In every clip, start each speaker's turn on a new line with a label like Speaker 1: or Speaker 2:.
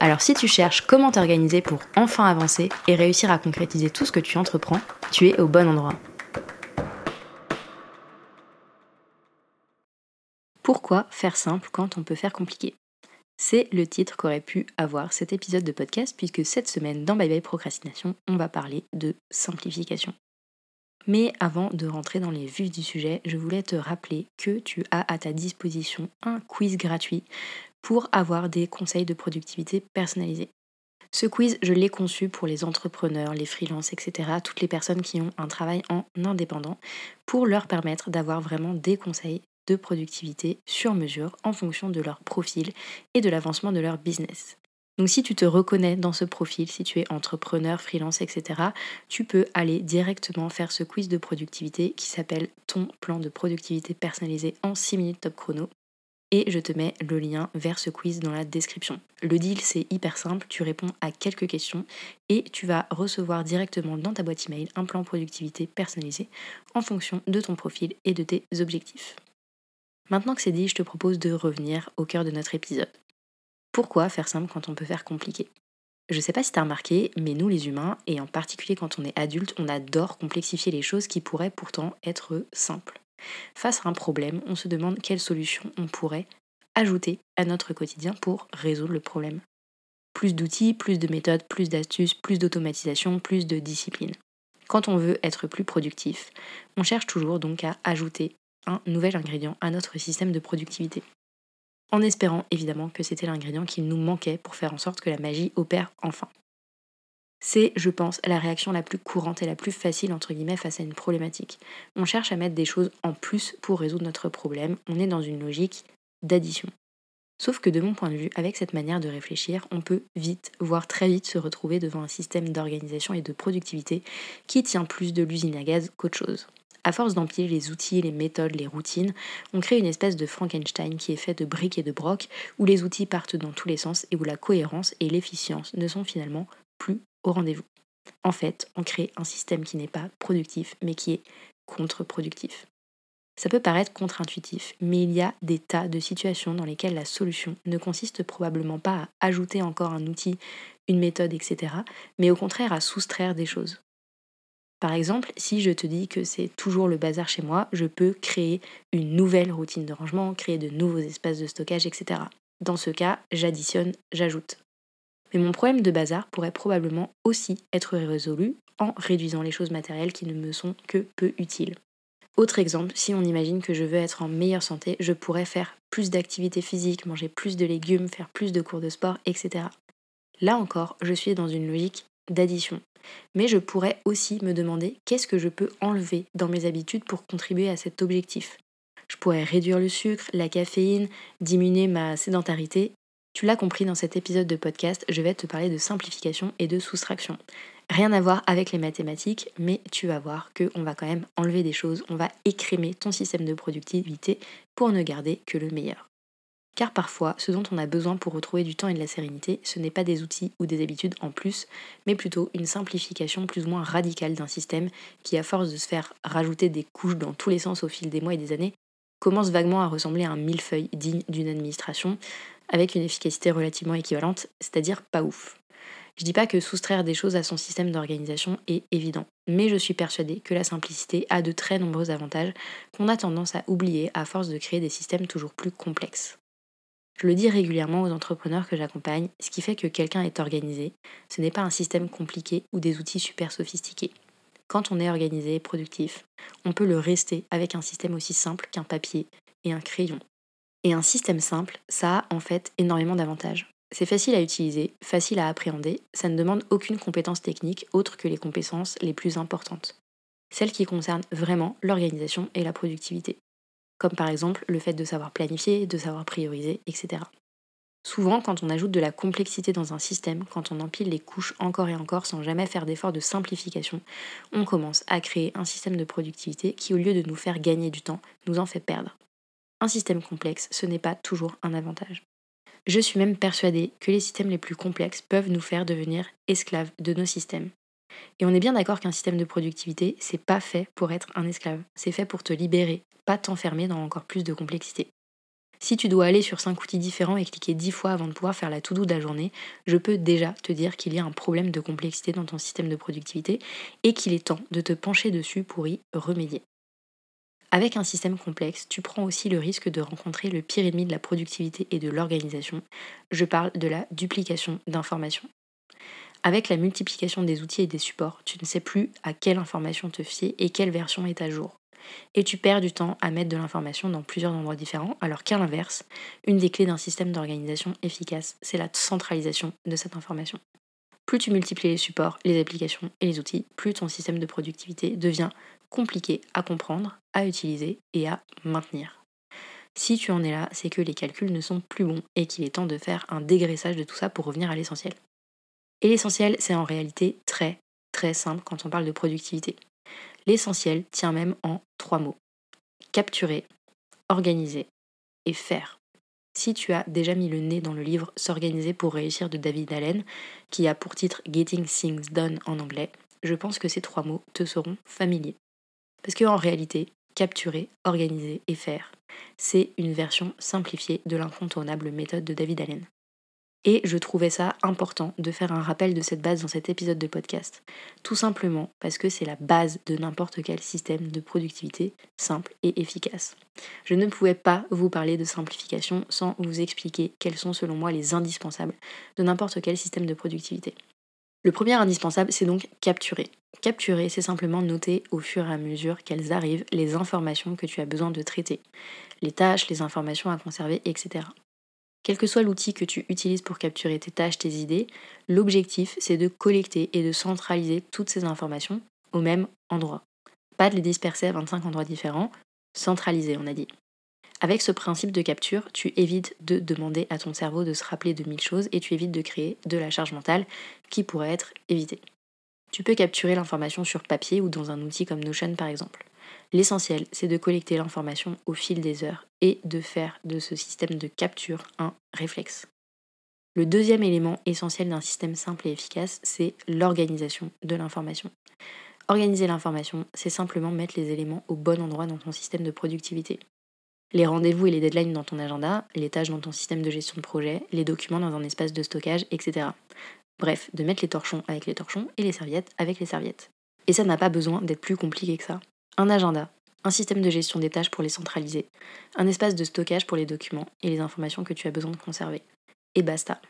Speaker 1: Alors si tu cherches comment t'organiser pour enfin avancer et réussir à concrétiser tout ce que tu entreprends, tu es au bon endroit. Pourquoi faire simple quand on peut faire compliqué? C'est le titre qu'aurait pu avoir cet épisode de podcast puisque cette semaine dans Bye Bye Procrastination, on va parler de simplification. Mais avant de rentrer dans les vues du sujet, je voulais te rappeler que tu as à ta disposition un quiz gratuit pour avoir des conseils de productivité personnalisés. Ce quiz, je l'ai conçu pour les entrepreneurs, les freelances, etc., toutes les personnes qui ont un travail en indépendant, pour leur permettre d'avoir vraiment des conseils de productivité sur mesure en fonction de leur profil et de l'avancement de leur business. Donc si tu te reconnais dans ce profil, si tu es entrepreneur, freelance, etc., tu peux aller directement faire ce quiz de productivité qui s'appelle ton plan de productivité personnalisé en 6 minutes top chrono. Et je te mets le lien vers ce quiz dans la description. Le deal, c'est hyper simple, tu réponds à quelques questions et tu vas recevoir directement dans ta boîte email un plan productivité personnalisé en fonction de ton profil et de tes objectifs. Maintenant que c'est dit, je te propose de revenir au cœur de notre épisode. Pourquoi faire simple quand on peut faire compliqué? Je sais pas si t'as remarqué, mais nous les humains, et en particulier quand on est adulte, on adore complexifier les choses qui pourraient pourtant être simples. Face à un problème, on se demande quelle solution on pourrait ajouter à notre quotidien pour résoudre le problème. Plus d'outils, plus de méthodes, plus d'astuces, plus d'automatisation, plus de discipline. Quand on veut être plus productif, on cherche toujours donc à ajouter un nouvel ingrédient à notre système de productivité en espérant évidemment que c'était l'ingrédient qu'il nous manquait pour faire en sorte que la magie opère enfin. C'est, je pense, la réaction la plus courante et la plus facile entre guillemets face à une problématique. On cherche à mettre des choses en plus pour résoudre notre problème, on est dans une logique d'addition. Sauf que de mon point de vue, avec cette manière de réfléchir, on peut vite, voire très vite, se retrouver devant un système d'organisation et de productivité qui tient plus de l'usine à gaz qu'autre chose. À force d'empiler les outils, les méthodes, les routines, on crée une espèce de Frankenstein qui est fait de briques et de brocs, où les outils partent dans tous les sens et où la cohérence et l'efficience ne sont finalement plus au rendez-vous. En fait, on crée un système qui n'est pas productif, mais qui est contre-productif. Ça peut paraître contre-intuitif, mais il y a des tas de situations dans lesquelles la solution ne consiste probablement pas à ajouter encore un outil, une méthode, etc., mais au contraire à soustraire des choses. Par exemple, si je te dis que c'est toujours le bazar chez moi, je peux créer une nouvelle routine de rangement, créer de nouveaux espaces de stockage, etc. Dans ce cas, j'additionne, j'ajoute. Mais mon problème de bazar pourrait probablement aussi être résolu en réduisant les choses matérielles qui ne me sont que peu utiles. Autre exemple, si on imagine que je veux être en meilleure santé, je pourrais faire plus d'activités physiques, manger plus de légumes, faire plus de cours de sport, etc. Là encore, je suis dans une logique d'addition. Mais je pourrais aussi me demander qu'est-ce que je peux enlever dans mes habitudes pour contribuer à cet objectif. Je pourrais réduire le sucre, la caféine, diminuer ma sédentarité. Tu l'as compris dans cet épisode de podcast, je vais te parler de simplification et de soustraction. Rien à voir avec les mathématiques, mais tu vas voir qu'on va quand même enlever des choses, on va écrémer ton système de productivité pour ne garder que le meilleur. Car parfois, ce dont on a besoin pour retrouver du temps et de la sérénité, ce n'est pas des outils ou des habitudes en plus, mais plutôt une simplification plus ou moins radicale d'un système qui, à force de se faire rajouter des couches dans tous les sens au fil des mois et des années, commence vaguement à ressembler à un millefeuille digne d'une administration, avec une efficacité relativement équivalente, c'est-à-dire pas ouf. Je dis pas que soustraire des choses à son système d'organisation est évident, mais je suis persuadée que la simplicité a de très nombreux avantages qu'on a tendance à oublier à force de créer des systèmes toujours plus complexes. Je le dis régulièrement aux entrepreneurs que j'accompagne, ce qui fait que quelqu'un est organisé, ce n'est pas un système compliqué ou des outils super sophistiqués. Quand on est organisé et productif, on peut le rester avec un système aussi simple qu'un papier et un crayon. Et un système simple, ça a en fait énormément d'avantages. C'est facile à utiliser, facile à appréhender, ça ne demande aucune compétence technique autre que les compétences les plus importantes. Celles qui concernent vraiment l'organisation et la productivité comme par exemple le fait de savoir planifier, de savoir prioriser, etc. Souvent, quand on ajoute de la complexité dans un système, quand on empile les couches encore et encore sans jamais faire d'effort de simplification, on commence à créer un système de productivité qui, au lieu de nous faire gagner du temps, nous en fait perdre. Un système complexe, ce n'est pas toujours un avantage. Je suis même persuadée que les systèmes les plus complexes peuvent nous faire devenir esclaves de nos systèmes. Et on est bien d'accord qu'un système de productivité, c'est pas fait pour être un esclave, c'est fait pour te libérer, pas t'enfermer dans encore plus de complexité. Si tu dois aller sur 5 outils différents et cliquer 10 fois avant de pouvoir faire la to-do de la journée, je peux déjà te dire qu'il y a un problème de complexité dans ton système de productivité et qu'il est temps de te pencher dessus pour y remédier. Avec un système complexe, tu prends aussi le risque de rencontrer le pire ennemi de la productivité et de l'organisation. Je parle de la duplication d'informations. Avec la multiplication des outils et des supports, tu ne sais plus à quelle information te fier et quelle version est à jour et tu perds du temps à mettre de l'information dans plusieurs endroits différents, alors qu'à l'inverse, une des clés d'un système d'organisation efficace, c'est la centralisation de cette information. Plus tu multiplies les supports, les applications et les outils, plus ton système de productivité devient compliqué à comprendre, à utiliser et à maintenir. Si tu en es là, c'est que les calculs ne sont plus bons et qu'il est temps de faire un dégraissage de tout ça pour revenir à l'essentiel. Et l'essentiel, c'est en réalité très très simple quand on parle de productivité. L'essentiel tient même en trois mots. Capturer, organiser et faire. Si tu as déjà mis le nez dans le livre S'organiser pour réussir de David Allen, qui a pour titre Getting Things Done en anglais, je pense que ces trois mots te seront familiers. Parce qu'en réalité, capturer, organiser et faire, c'est une version simplifiée de l'incontournable méthode de David Allen. Et je trouvais ça important de faire un rappel de cette base dans cet épisode de podcast. Tout simplement parce que c'est la base de n'importe quel système de productivité simple et efficace. Je ne pouvais pas vous parler de simplification sans vous expliquer quels sont selon moi les indispensables de n'importe quel système de productivité. Le premier indispensable, c'est donc capturer. Capturer, c'est simplement noter au fur et à mesure qu'elles arrivent les informations que tu as besoin de traiter, les tâches, les informations à conserver, etc. Quel que soit l'outil que tu utilises pour capturer tes tâches, tes idées, l'objectif c'est de collecter et de centraliser toutes ces informations au même endroit. Pas de les disperser à 25 endroits différents, centraliser on a dit. Avec ce principe de capture, tu évites de demander à ton cerveau de se rappeler de mille choses et tu évites de créer de la charge mentale qui pourrait être évitée. Tu peux capturer l'information sur papier ou dans un outil comme Notion par exemple. L'essentiel, c'est de collecter l'information au fil des heures et de faire de ce système de capture un réflexe. Le deuxième élément essentiel d'un système simple et efficace, c'est l'organisation de l'information. Organiser l'information, c'est simplement mettre les éléments au bon endroit dans ton système de productivité. Les rendez-vous et les deadlines dans ton agenda, les tâches dans ton système de gestion de projet, les documents dans un espace de stockage, etc. Bref, de mettre les torchons avec les torchons et les serviettes avec les serviettes. Et ça n'a pas besoin d'être plus compliqué que ça un agenda, un système de gestion des tâches pour les centraliser, un espace de stockage pour les documents et les informations que tu as besoin de conserver. Et basta.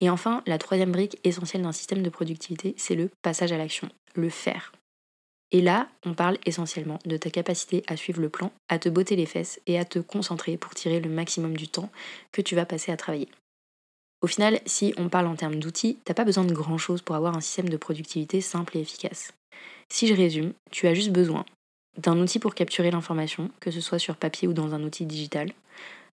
Speaker 1: Et enfin, la troisième brique essentielle d'un système de productivité, c'est le passage à l'action, le faire. Et là, on parle essentiellement de ta capacité à suivre le plan, à te botter les fesses et à te concentrer pour tirer le maximum du temps que tu vas passer à travailler. Au final, si on parle en termes d'outils, t'as pas besoin de grand chose pour avoir un système de productivité simple et efficace. Si je résume, tu as juste besoin d'un outil pour capturer l'information, que ce soit sur papier ou dans un outil digital,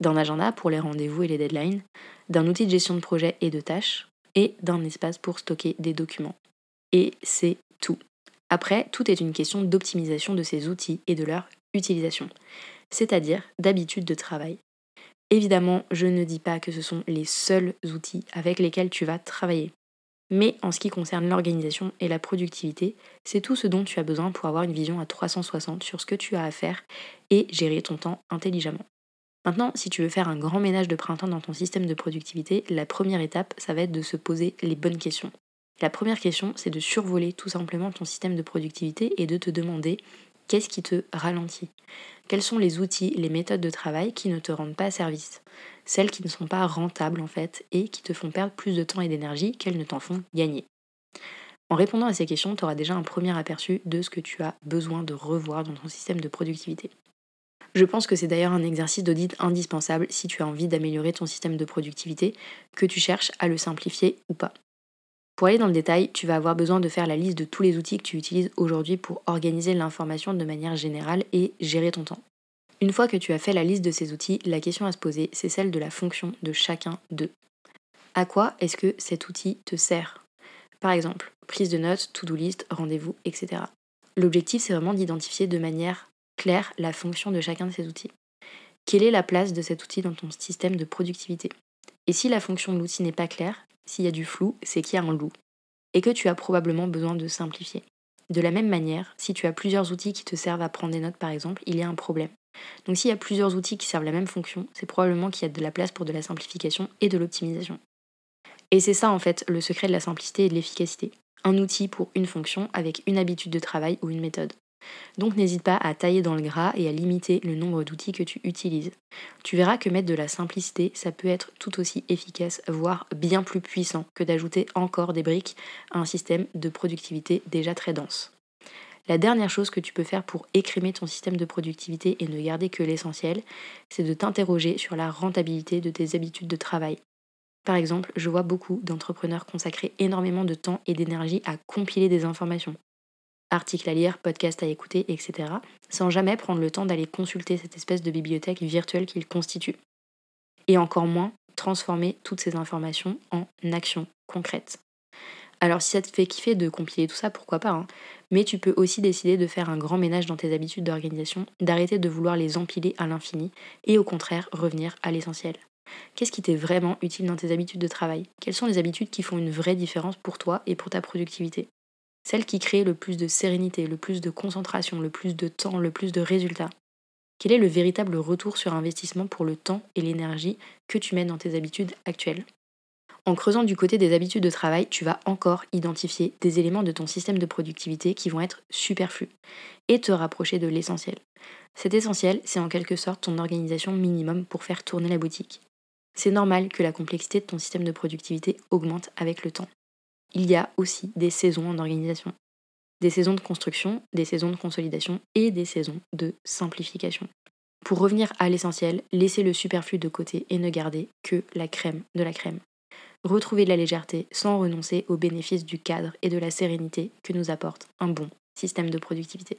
Speaker 1: d'un agenda pour les rendez-vous et les deadlines, d'un outil de gestion de projet et de tâches, et d'un espace pour stocker des documents. Et c'est tout. Après, tout est une question d'optimisation de ces outils et de leur utilisation, c'est-à-dire d'habitude de travail. Évidemment, je ne dis pas que ce sont les seuls outils avec lesquels tu vas travailler. Mais en ce qui concerne l'organisation et la productivité, c'est tout ce dont tu as besoin pour avoir une vision à 360 sur ce que tu as à faire et gérer ton temps intelligemment. Maintenant, si tu veux faire un grand ménage de printemps dans ton système de productivité, la première étape, ça va être de se poser les bonnes questions. La première question, c'est de survoler tout simplement ton système de productivité et de te demander qu'est-ce qui te ralentit? Quels sont les outils, les méthodes de travail qui ne te rendent pas service? Celles qui ne sont pas rentables en fait et qui te font perdre plus de temps et d'énergie qu'elles ne t'en font gagner? En répondant à ces questions, tu auras déjà un premier aperçu de ce que tu as besoin de revoir dans ton système de productivité. Je pense que c'est d'ailleurs un exercice d'audit indispensable si tu as envie d'améliorer ton système de productivité, que tu cherches à le simplifier ou pas. Pour aller dans le détail, tu vas avoir besoin de faire la liste de tous les outils que tu utilises aujourd'hui pour organiser l'information de manière générale et gérer ton temps. Une fois que tu as fait la liste de ces outils, la question à se poser, c'est celle de la fonction de chacun d'eux. À quoi est-ce que cet outil te sert? Par exemple, prise de notes, to-do list, rendez-vous, etc. L'objectif, c'est vraiment d'identifier de manière claire la fonction de chacun de ces outils. Quelle est la place de cet outil dans ton système de productivité? Et si la fonction de l'outil n'est pas claire, s'il y a du flou, c'est qu'il y a un loup. Et que tu as probablement besoin de simplifier. De la même manière, si tu as plusieurs outils qui te servent à prendre des notes par exemple, il y a un problème. Donc s'il y a plusieurs outils qui servent la même fonction, c'est probablement qu'il y a de la place pour de la simplification et de l'optimisation. Et c'est ça en fait le secret de la simplicité et de l'efficacité. Un outil pour une fonction avec une habitude de travail ou une méthode. Donc n'hésite pas à tailler dans le gras et à limiter le nombre d'outils que tu utilises. Tu verras que mettre de la simplicité, ça peut être tout aussi efficace, voire bien plus puissant que d'ajouter encore des briques à un système de productivité déjà très dense. La dernière chose que tu peux faire pour écrimer ton système de productivité et ne garder que l'essentiel, c'est de t'interroger sur la rentabilité de tes habitudes de travail. Par exemple, je vois beaucoup d'entrepreneurs consacrer énormément de temps et d'énergie à compiler des informations, articles à lire, podcasts à écouter, etc., sans jamais prendre le temps d'aller consulter cette espèce de bibliothèque virtuelle qu'ils constituent. Et encore moins transformer toutes ces informations en actions concrètes. Alors si ça te fait kiffer de compiler tout ça, pourquoi pas, hein. mais tu peux aussi décider de faire un grand ménage dans tes habitudes d'organisation, d'arrêter de vouloir les empiler à l'infini, et au contraire revenir à l'essentiel. Qu'est-ce qui t'est vraiment utile dans tes habitudes de travail? Quelles sont les habitudes qui font une vraie différence pour toi et pour ta productivité? Celles qui créent le plus de sérénité, le plus de concentration, le plus de temps, le plus de résultats. Quel est le véritable retour sur investissement pour le temps et l'énergie que tu mets dans tes habitudes actuelles? En creusant du côté des habitudes de travail, tu vas encore identifier des éléments de ton système de productivité qui vont être superflus et te rapprocher de l'essentiel. Cet essentiel, c'est en quelque sorte ton organisation minimum pour faire tourner la boutique. C'est normal que la complexité de ton système de productivité augmente avec le temps. Il y a aussi des saisons en organisation. Des saisons de construction, des saisons de consolidation et des saisons de simplification. Pour revenir à l'essentiel, laissez le superflu de côté et ne gardez que la crème de la crème. Retrouvez de la légèreté sans renoncer aux bénéfices du cadre et de la sérénité que nous apporte un bon système de productivité.